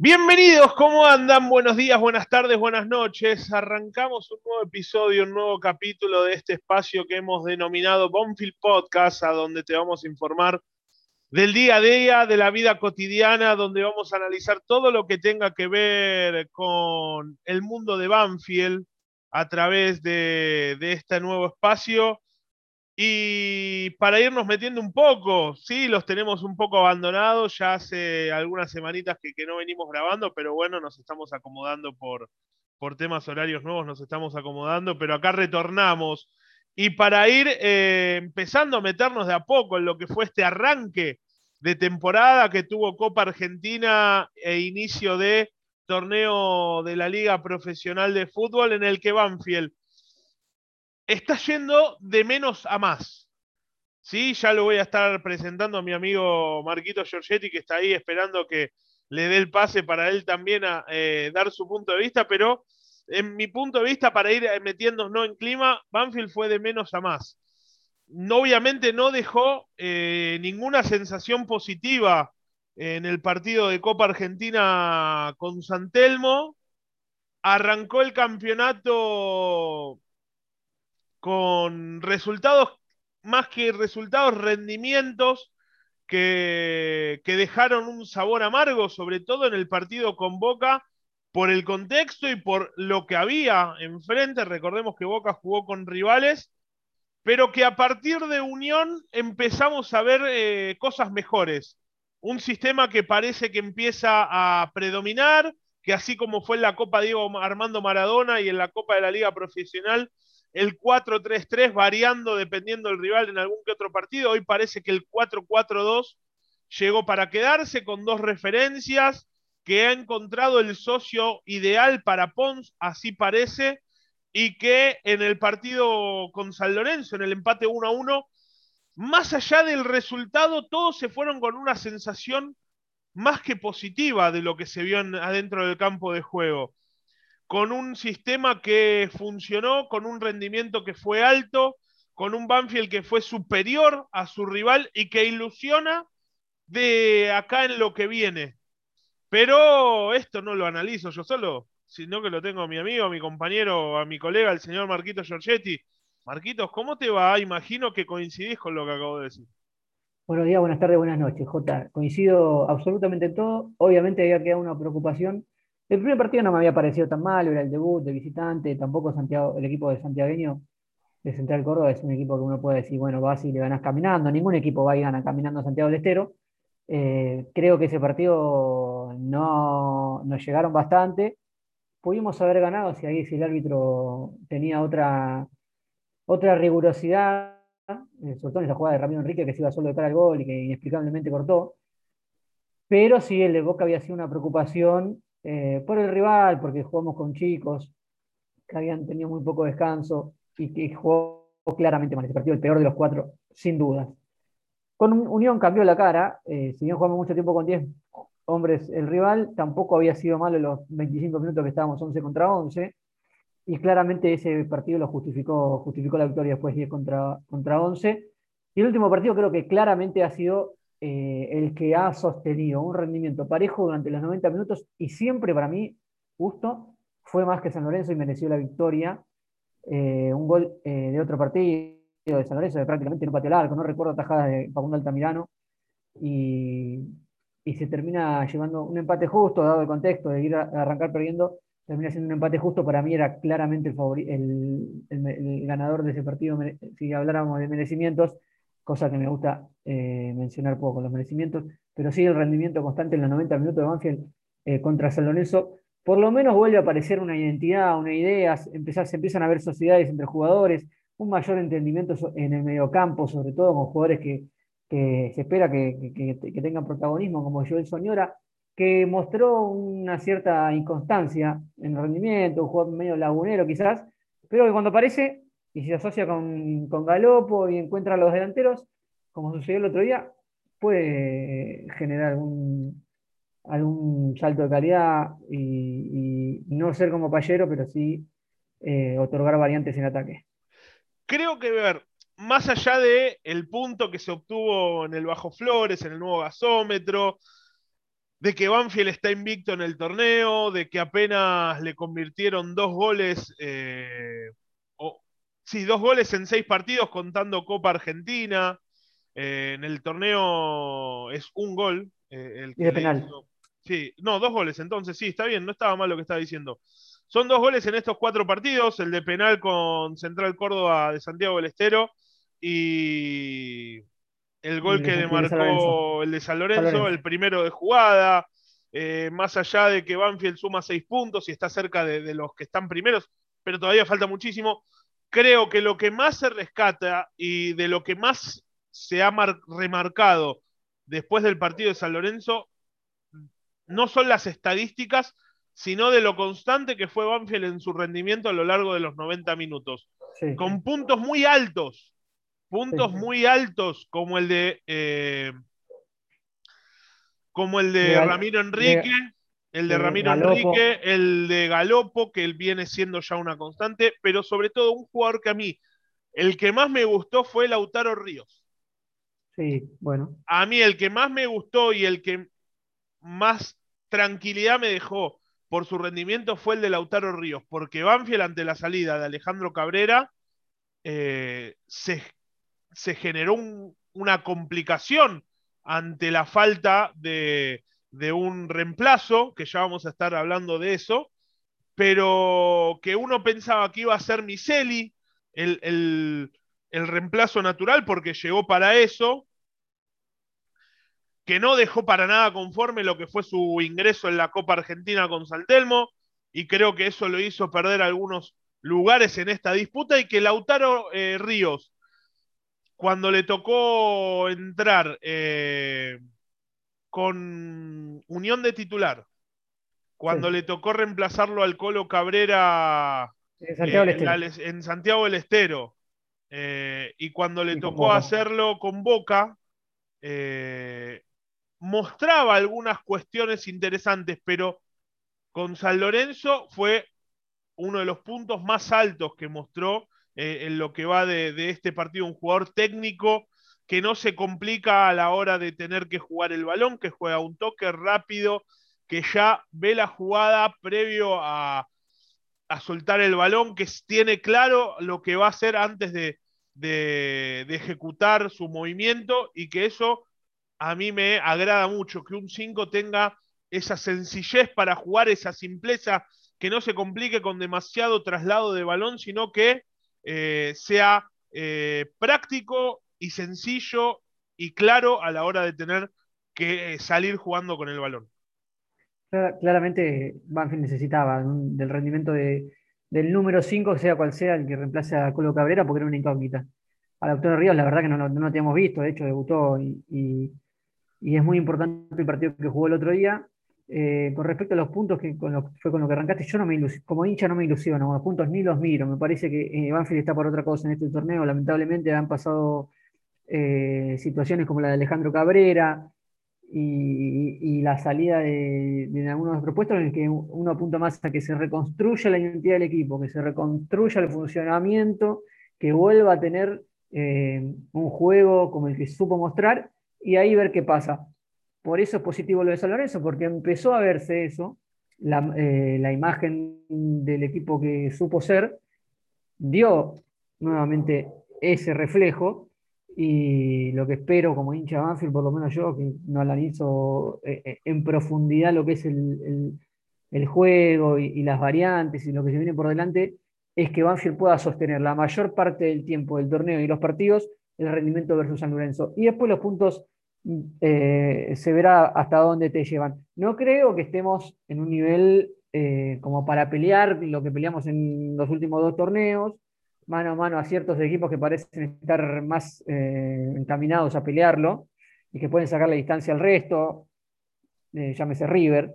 Bienvenidos, ¿cómo andan? Buenos días, buenas tardes, buenas noches. Arrancamos un nuevo episodio, un nuevo capítulo de este espacio que hemos denominado Bonfield Podcast, a donde te vamos a informar del día a día, de la vida cotidiana, donde vamos a analizar todo lo que tenga que ver con el mundo de Banfield a través de, de este nuevo espacio y para irnos metiendo un poco, sí, los tenemos un poco abandonados, ya hace algunas semanitas que, no venimos grabando, pero bueno, nos estamos acomodando por, por temas horarios nuevos, nos estamos acomodando, pero acá retornamos. Y para ir eh, empezando a meternos de a poco en lo que fue este arranque de temporada que tuvo Copa Argentina e inicio de torneo de la Liga Profesional de Fútbol en el que Banfield está yendo de menos a más. Sí, ya lo voy a estar presentando a mi amigo Marquito Giorgetti, que está ahí esperando que le dé el pase para él también a eh, dar su punto de vista, pero en mi punto de vista, para ir eh, metiéndonos en clima, Banfield fue de menos a más. Obviamente no dejó eh, ninguna sensación positiva en el partido de Copa Argentina con San Telmo. Arrancó el campeonato con resultados, más que resultados, rendimientos que, que dejaron un sabor amargo, sobre todo en el partido con Boca, por el contexto y por lo que había enfrente. Recordemos que Boca jugó con rivales, pero que a partir de Unión empezamos a ver eh, cosas mejores. Un sistema que parece que empieza a predominar, que así como fue en la Copa Diego Armando Maradona y en la Copa de la Liga Profesional, el 4-3-3 variando dependiendo del rival en algún que otro partido. Hoy parece que el 4-4-2 llegó para quedarse con dos referencias que ha encontrado el socio ideal para Pons, así parece, y que en el partido con San Lorenzo, en el empate 1-1, más allá del resultado, todos se fueron con una sensación más que positiva de lo que se vio adentro del campo de juego con un sistema que funcionó, con un rendimiento que fue alto, con un Banfield que fue superior a su rival y que ilusiona de acá en lo que viene. Pero esto no lo analizo yo solo, sino que lo tengo a mi amigo, a mi compañero, a mi colega, el señor Marquito Giorgetti. Marquitos, ¿cómo te va? Imagino que coincidís con lo que acabo de decir. Buenos días, buenas tardes, buenas noches, Jota. Coincido absolutamente en todo. Obviamente había quedado una preocupación el primer partido no me había parecido tan malo, era el debut de visitante, tampoco Santiago, el equipo de Santiagueño de Central Córdoba es un equipo que uno puede decir, bueno, vas y le ganas caminando, ningún equipo va y gana caminando a Santiago del Estero. Eh, creo que ese partido no nos llegaron bastante. Pudimos haber ganado si ahí si el árbitro tenía otra, otra rigurosidad, eh, sobre todo en esa jugada de Ramiro Enrique que se iba solo de cara al gol y que inexplicablemente cortó. Pero sí, el de Boca había sido una preocupación eh, por el rival, porque jugamos con chicos que habían tenido muy poco descanso y que jugó claramente mal ese partido, el peor de los cuatro, sin duda. Con Unión cambió la cara, eh, si bien jugamos mucho tiempo con 10 hombres el rival, tampoco había sido malo los 25 minutos que estábamos 11 contra 11, y claramente ese partido lo justificó, justificó la victoria después 10 contra, contra 11. Y el último partido creo que claramente ha sido eh, el que ha sostenido un rendimiento parejo durante los 90 minutos y siempre para mí, justo, fue más que San Lorenzo y mereció la victoria. Eh, un gol eh, de otro partido de San Lorenzo de prácticamente no pateó el no recuerdo tajadas de Facundo Altamirano, y, y, se termina llevando un empate justo, dado el contexto de ir a, arrancar perdiendo, termina siendo un empate justo, para mí era claramente el, el ganador de ese partido, si habláramos de merecimientos, cosa que me gusta eh, mencionar poco, los merecimientos, pero sí el rendimiento constante en los 90 minutos de Banfield eh, contra San por lo menos vuelve a aparecer una identidad, una idea, empezar, se empiezan a ver sociedades entre jugadores, un mayor entendimiento en el mediocampo, sobre todo con jugadores que, se espera que, tengan protagonismo, como Joel Soñora, que mostró una cierta inconstancia en el rendimiento, un jugador medio lagunero quizás, pero que cuando aparece y si se asocia con, con Galopo y encuentra a los delanteros, como sucedió el otro día, puede generar algún, algún salto de calidad y, no ser como Payero, pero sí eh, otorgar variantes en ataque. Creo que, ver, más allá de punto que se obtuvo en el Bajo Flores, en el nuevo gasómetro, de que Banfield está invicto en el torneo, de que apenas le convirtieron dos goles, eh, sí, dos goles en seis partidos contando Copa Argentina. Eh, en el torneo es un gol. Eh, el de penal. Sí, no, dos goles, entonces sí, está bien, no estaba mal lo que estaba diciendo. Son dos goles en estos cuatro partidos, el de penal con Central Córdoba de Santiago del Estero y el gol que le marcó el de San Lorenzo, el primero de jugada, eh, más allá de que Banfield suma seis puntos y está cerca de, los que están primeros, pero todavía falta muchísimo. Creo que lo que más se rescata y de lo que más se ha remarcado después del partido de San Lorenzo no son las estadísticas, sino de lo constante que fue Banfield en su rendimiento a lo largo de los 90 minutos. Con puntos muy altos, puntos muy altos como el de eh, como el de, Ramiro Enrique, el de, Ramiro Enrique, el de Galopo, que él viene siendo ya una constante, pero sobre todo un jugador que a mí, el que más me gustó fue Lautaro Ríos. Sí, bueno. A mí el que más me gustó y el que más tranquilidad me dejó por su rendimiento fue el de Lautaro Ríos, porque Banfield ante la salida de Alejandro Cabrera eh, se se generó una complicación ante la falta de, un reemplazo, que ya vamos a estar hablando de eso, pero que uno pensaba que iba a ser Miseli el, el reemplazo natural porque llegó para eso, que no dejó para nada conforme lo que fue su ingreso en la Copa Argentina con Saltelmo, y creo que eso lo hizo perder algunos lugares en esta disputa, y que Lautaro eh, Ríos cuando le tocó entrar eh, con Unión de titular, cuando le tocó reemplazarlo al Colo Cabrera en Santiago, del, eh, Estero, eh, y cuando le tocó hacerlo con Boca, mostraba algunas cuestiones interesantes, pero con San Lorenzo fue uno de los puntos más altos que mostró eh, en lo que va de, este partido, un jugador técnico que no se complica a la hora de tener que jugar el balón, que juega un toque rápido, que ya ve la jugada previo a, soltar el balón, que tiene claro lo que va a hacer antes de, de, ejecutar su movimiento y que eso a mí me agrada mucho, que un 5 tenga esa sencillez para jugar, esa simpleza, que no se complique con demasiado traslado de balón, sino que eh, sea eh, práctico y sencillo y claro a la hora de tener que eh, salir jugando con el balón. Claramente Banfield necesitaba del rendimiento del número 5, sea cual sea el que reemplace a Colo Cabrera, porque era una incógnita. Al autor Ríos, la verdad que no, no, lo teníamos visto, de hecho debutó y, es muy importante el partido que jugó el otro día. Eh, con respecto a los puntos que fue con lo que arrancaste, yo no me como hincha no me ilusiono, los puntos ni los miro. Me parece que eh, Banfield está por otra cosa en este torneo. Lamentablemente han pasado eh, situaciones como la de Alejandro Cabrera y, la salida de, algunos propuestos en que uno apunta más a que se reconstruya la identidad del equipo, que se reconstruya el funcionamiento, que vuelva a tener un juego como el que supo mostrar y ahí ver qué pasa. Por eso es positivo lo de San Lorenzo, porque empezó a verse eso, eh, la, imagen del equipo que supo ser, dio nuevamente ese reflejo y lo que espero como hincha Banfield, por lo menos yo, que no analizo eh, eh, en profundidad lo que es el, juego y, las variantes y lo que se viene por delante, es que Banfield pueda sostener la mayor parte del tiempo del torneo y los partidos el rendimiento versus San Lorenzo. Y después los puntos eh, se verá hasta dónde te llevan. No creo que estemos en un nivel como para pelear lo que peleamos en los últimos dos torneos, mano a mano a ciertos equipos que parecen estar más eh, encaminados a pelearlo y que pueden sacar la distancia al resto, llámese River.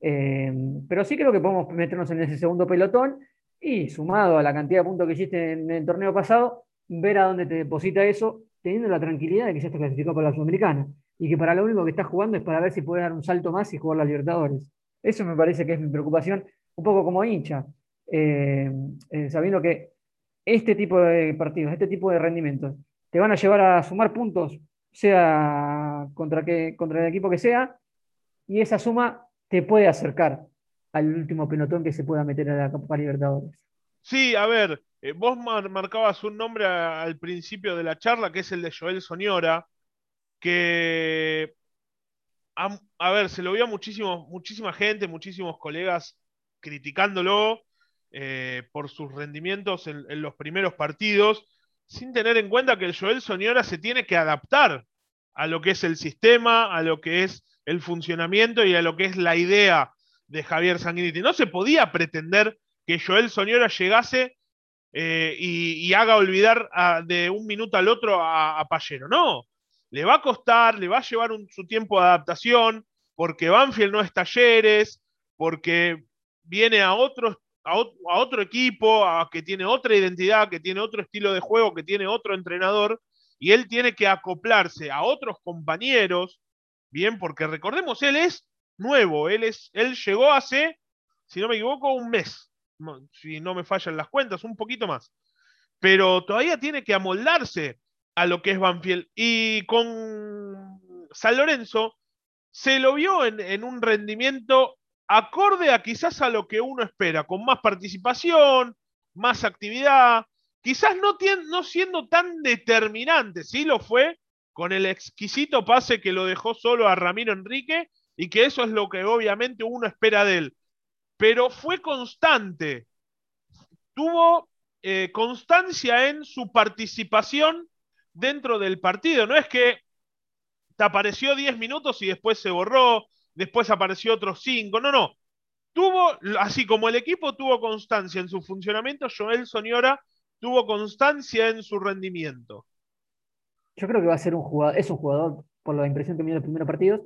pero sí creo que podemos meternos en ese segundo pelotón y sumado a la cantidad de puntos que hiciste en el torneo pasado, ver a dónde te deposita eso teniendo la tranquilidad de que ya está clasificado para la Sudamericana y que para lo único que está jugando es para ver si puede dar un salto más y jugar la Libertadores. Eso me parece que es mi preocupación, un poco como hincha, eh, eh, sabiendo que este tipo de partidos, este tipo de rendimientos, te van a llevar a sumar puntos, sea contra, contra el equipo que sea, y esa suma te puede acercar al último pelotón que se pueda meter a la Copa Libertadores. Sí, a ver, eh, vos marcabas un nombre al principio de la charla, que es el de Joel Soñora, que, a, ver, se lo vio muchísimo, muchísima gente, muchísimos colegas criticándolo eh, por sus rendimientos en, los primeros partidos, sin tener en cuenta que el Joel Soñora se tiene que adaptar a lo que es el sistema, a lo que es el funcionamiento y a lo que es la idea de Javier Sanguinetti. No se podía pretender que Joel Soñora llegase eh, y, haga olvidar de un minuto al otro a, Payero. No, le va a costar, le va a llevar su tiempo de adaptación, porque Banfield no es talleres, porque viene a, otro, a, otro equipo, que tiene otra identidad, que tiene otro estilo de juego, que tiene otro entrenador, y él tiene que acoplarse a otros compañeros, bien, porque recordemos, él es nuevo. Él, es, él llegó hace, si no me equivoco, un mes, si no me fallan las cuentas, un poquito más. Pero todavía tiene que amoldarse a lo que es Banfield. Y con San Lorenzo se lo vio en, un rendimiento acorde a quizás a lo que uno espera, con más participación, más actividad, quizás no, siendo tan determinante, sí lo fue, con el exquisito pase que lo dejó solo a Ramiro Enrique y que eso es lo que obviamente uno espera de él. Pero fue constante, tuvo eh, constancia en su participación dentro del partido. No es que te apareció 10 minutos y después se borró, después apareció otros 5, no, no. Tuvo, así como el equipo tuvo constancia en su funcionamiento, Joel Soñora tuvo constancia en su rendimiento. Yo creo que va a ser un jugador, es un jugador, por la impresión que me dio en los primeros partidos,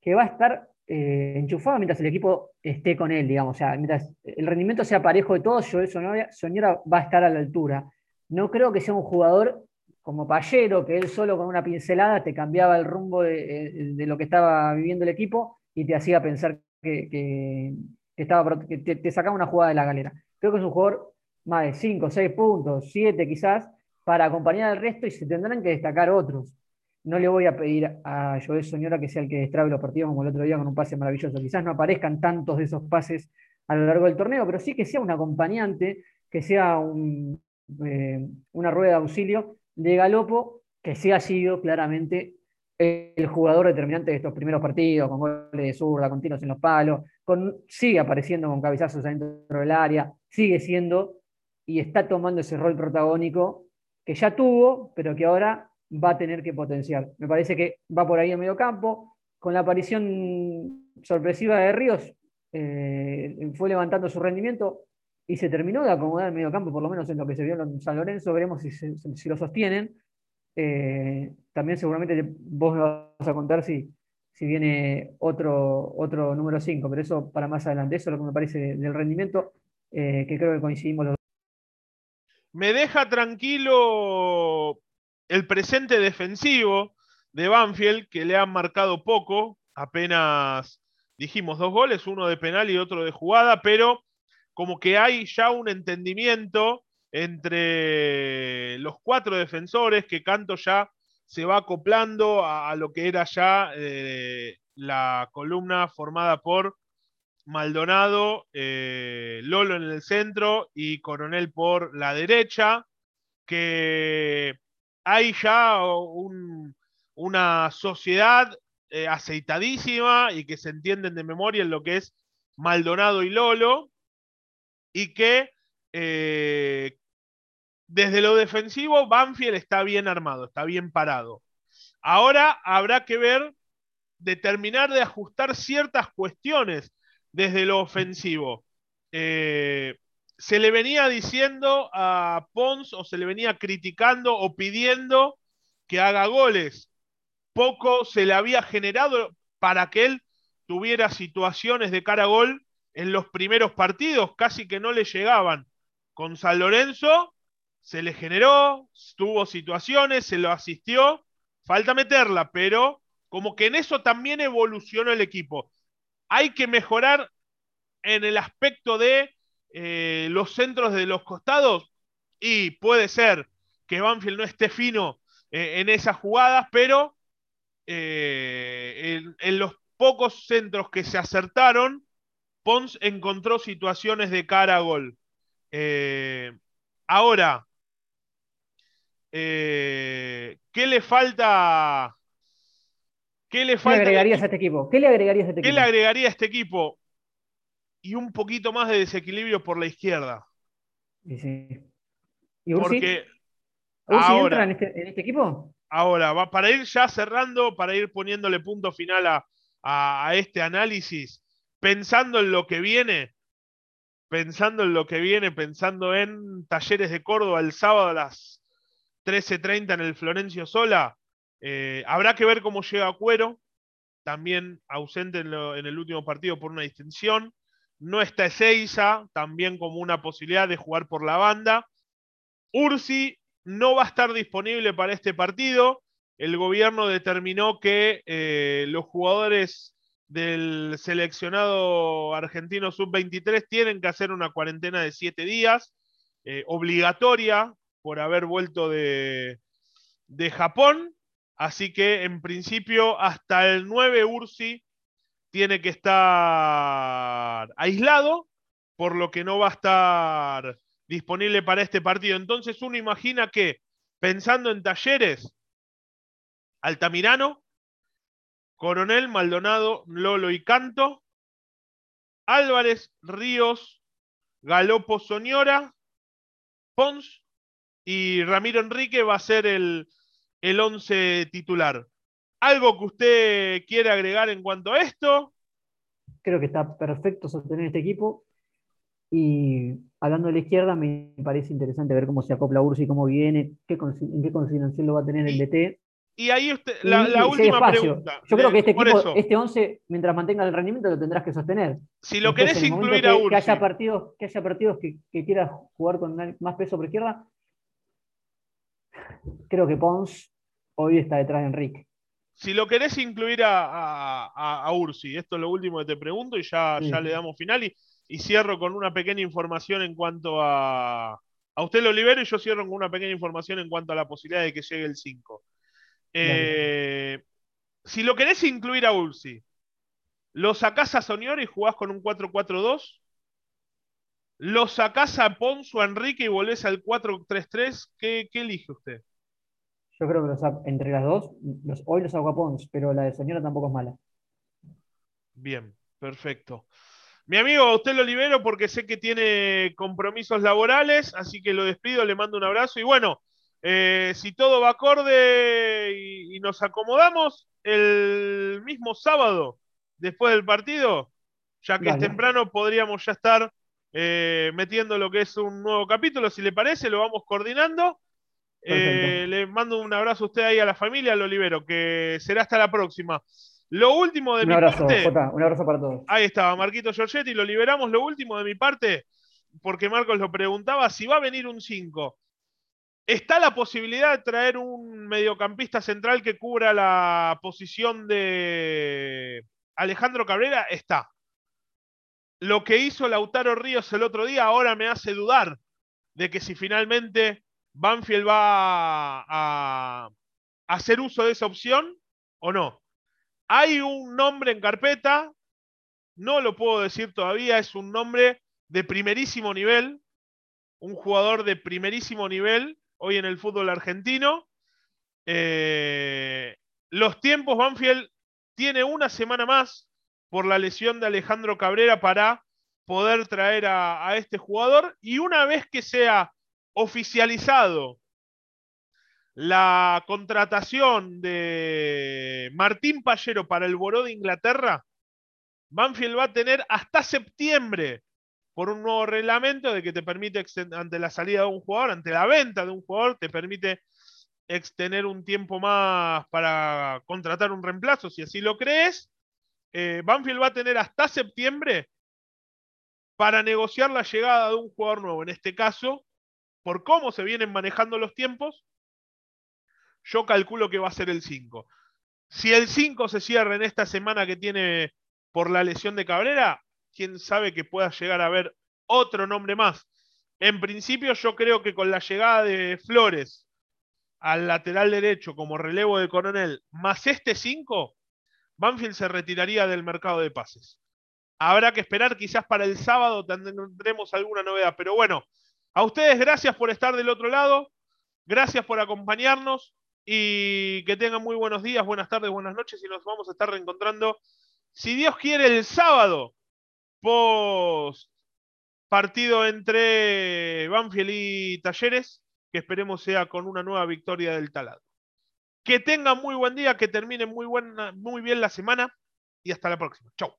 que va a estar eh, enchufado mientras el equipo esté con él, digamos. O sea, mientras el rendimiento sea parejo de todos, Joel Soñora, va a estar a la altura. No creo que sea un jugador como Payero, que él solo con una pincelada te cambiaba el rumbo de, eh, lo que estaba viviendo el equipo y te hacía pensar que, estaba, te, sacaba una jugada de la galera. Creo que es un jugador más de 5, 6 puntos, 7 quizás, para acompañar al resto y se tendrán que destacar otros no le voy a pedir a Joel Soñora que sea el que destrabe los partidos como el otro día con un pase maravilloso. Quizás no aparezcan tantos de esos pases a lo largo del torneo, pero sí que sea un acompañante, que sea eh, una rueda de auxilio de Galopo, que sea sido claramente el jugador determinante de estos primeros partidos, con goles de zurda, continuos en los palos, con, sigue apareciendo con cabezazos adentro del área, sigue siendo y está tomando ese rol protagónico que ya tuvo, pero que ahora va a tener que potenciar. Me parece que va por ahí en medio campo. Con la aparición sorpresiva de Ríos, eh, fue levantando su rendimiento y se terminó de acomodar en medio campo, por lo menos en lo que se vio en San Lorenzo. Veremos si, lo sostienen. Eh, también seguramente vos me vas a contar si, si viene otro, otro número 5, pero eso para más adelante. Eso es lo que me parece del rendimiento, eh, que creo que coincidimos los dos. Me deja tranquilo el presente defensivo de Banfield, que le han marcado poco, apenas dijimos dos goles, uno de penal y otro de jugada, pero como que hay ya un entendimiento entre los cuatro defensores, que Canto ya se va acoplando a, lo que era ya eh, la columna formada por Maldonado, eh, Lolo en el centro y Coronel por la derecha, que hay ya una sociedad eh, aceitadísima y que se entienden de memoria en lo que es Maldonado y Lolo, y que eh, desde lo defensivo Banfield está bien armado, está bien parado. Ahora habrá que ver, determinar de ajustar ciertas cuestiones desde lo ofensivo. Eh, se le venía diciendo a Pons o se le venía criticando o pidiendo que haga goles. Poco se le había generado para que él tuviera situaciones de cara a gol en los primeros partidos, casi que no le llegaban. Con San Lorenzo se le generó, tuvo situaciones, se lo asistió, falta meterla, pero como que en eso también evolucionó el equipo. Hay que mejorar en el aspecto de eh, los centros de los costados y puede ser que Banfield no esté fino eh, en esas jugadas, pero eh, en, los pocos centros que se acertaron, Pons encontró situaciones de cara a gol. Eh, ahora, eh, ¿qué le falta? ¿Qué le, falta agregarías a este equipo? ¿Qué le agregarías a este ¿Qué le agregaría a este equipo? Y un poquito más de desequilibrio por la izquierda. ¿Y, sí. ¿Y Ursi? Porque entra en este, en este, equipo? Ahora, va, para ir ya cerrando, para ir poniéndole punto final a, a este análisis, pensando en lo que viene, pensando en lo que viene, pensando en Talleres de Córdoba el sábado a las 13.30 en el Florencio Sola, eh, habrá que ver cómo llega Cuero, también ausente en, el último partido por una distinción. No está Ezeiza, también como una posibilidad de jugar por la banda. Ursi no va a estar disponible para este partido. El gobierno determinó que eh, los jugadores del seleccionado argentino sub-23 tienen que hacer una cuarentena de siete días, eh, obligatoria por haber vuelto de, de, Japón. Así que en principio hasta el 9 Ursi tiene que estar aislado, por lo que no va a estar disponible para este partido. Entonces uno imagina que pensando en talleres, Altamirano, Coronel, Maldonado, Lolo y Canto, Álvarez, Ríos, Galopo, Soñora, Pons y Ramiro Enrique va a ser el, el once titular. ¿Algo que usted quiere agregar en cuanto a esto? Creo que está perfecto sostener este equipo. Y hablando de la izquierda, me parece interesante ver cómo se acopla Ursi, cómo viene, qué, en qué consideración lo va a tener el DT. Y ahí usted, la, última pregunta. Yo creo que este equipo, este 11, mientras mantenga el rendimiento, lo tendrás que sostener. Si lo querés incluir a Ursi. Que haya partidos, que, haya partidos que, quieras jugar con más peso por izquierda, creo que Pons hoy está detrás de Enrique. Si lo querés incluir a, Ursi, esto es lo último que te pregunto y ya, ya le damos final. Y, y, cierro con una pequeña información en cuanto a. A usted lo libero y yo cierro con una pequeña información en cuanto a la posibilidad de que llegue el 5. Eh, si lo querés incluir a Ursi, ¿lo sacás a Soñor y jugás con un 4-4-2? ¿Lo sacás a Ponzo, a Enrique y volvés al 4-3-3? ¿Qué, elige usted? Yo creo que entre las dos, hoy los hago a Pons, pero la de Soñora tampoco es mala. Bien, perfecto. Mi amigo, usted lo libero porque sé que tiene compromisos laborales, así que lo despido, le mando un abrazo y bueno, eh, si todo va acorde y, nos acomodamos, el mismo sábado, después del partido, ya que es temprano, podríamos ya estar eh, metiendo lo que es un nuevo capítulo. Si le parece, lo vamos coordinando. Eh, le mando un abrazo a usted ahí a la familia, lo libero, que será hasta la próxima. Lo último de un mi abrazo, parte. un abrazo para todos. Ahí estaba, Marquito Giorgetti, lo liberamos. Lo último de mi parte, porque Marcos lo preguntaba, si va a venir un 5. ¿Está la posibilidad de traer un mediocampista central que cubra la posición de Alejandro Cabrera? Está. Lo que hizo Lautaro Ríos el otro día ahora me hace dudar de que si finalmente Banfield va a, hacer uso de esa opción o no. Hay un nombre en carpeta, no lo puedo decir todavía, es un nombre de primerísimo nivel, un jugador de primerísimo nivel hoy en el fútbol argentino. Eh, los tiempos, Banfield tiene una semana más por la lesión de Alejandro Cabrera para poder traer a, este jugador y una vez que sea oficializado la contratación de Martín Pallero para el Boró de Inglaterra, Banfield va a tener hasta septiembre por un nuevo reglamento de que te permite, ante la salida de un jugador, ante la venta de un jugador, te permite extender un tiempo más para contratar un reemplazo, si así lo crees. Eh, Banfield va a tener hasta septiembre para negociar la llegada de un jugador nuevo. En este caso, por cómo se vienen manejando los tiempos, yo calculo que va a ser el 5. Si el 5 se cierra en esta semana que tiene por la lesión de Cabrera, quién sabe que pueda llegar a haber otro nombre más. En principio yo creo que con la llegada de Flores al lateral derecho como relevo de coronel, más este 5, Banfield se retiraría del mercado de pases. Habrá que esperar, quizás para el sábado tendremos alguna novedad. Pero bueno, a ustedes gracias por estar del otro lado, gracias por acompañarnos y que tengan muy buenos días, buenas tardes, buenas noches y nos vamos a estar reencontrando, si Dios quiere, el sábado, post partido entre Banfield y Talleres, que esperemos sea con una nueva victoria del talado. Que tengan muy buen día, que termine muy, buena, muy bien la semana y hasta la próxima. Chau.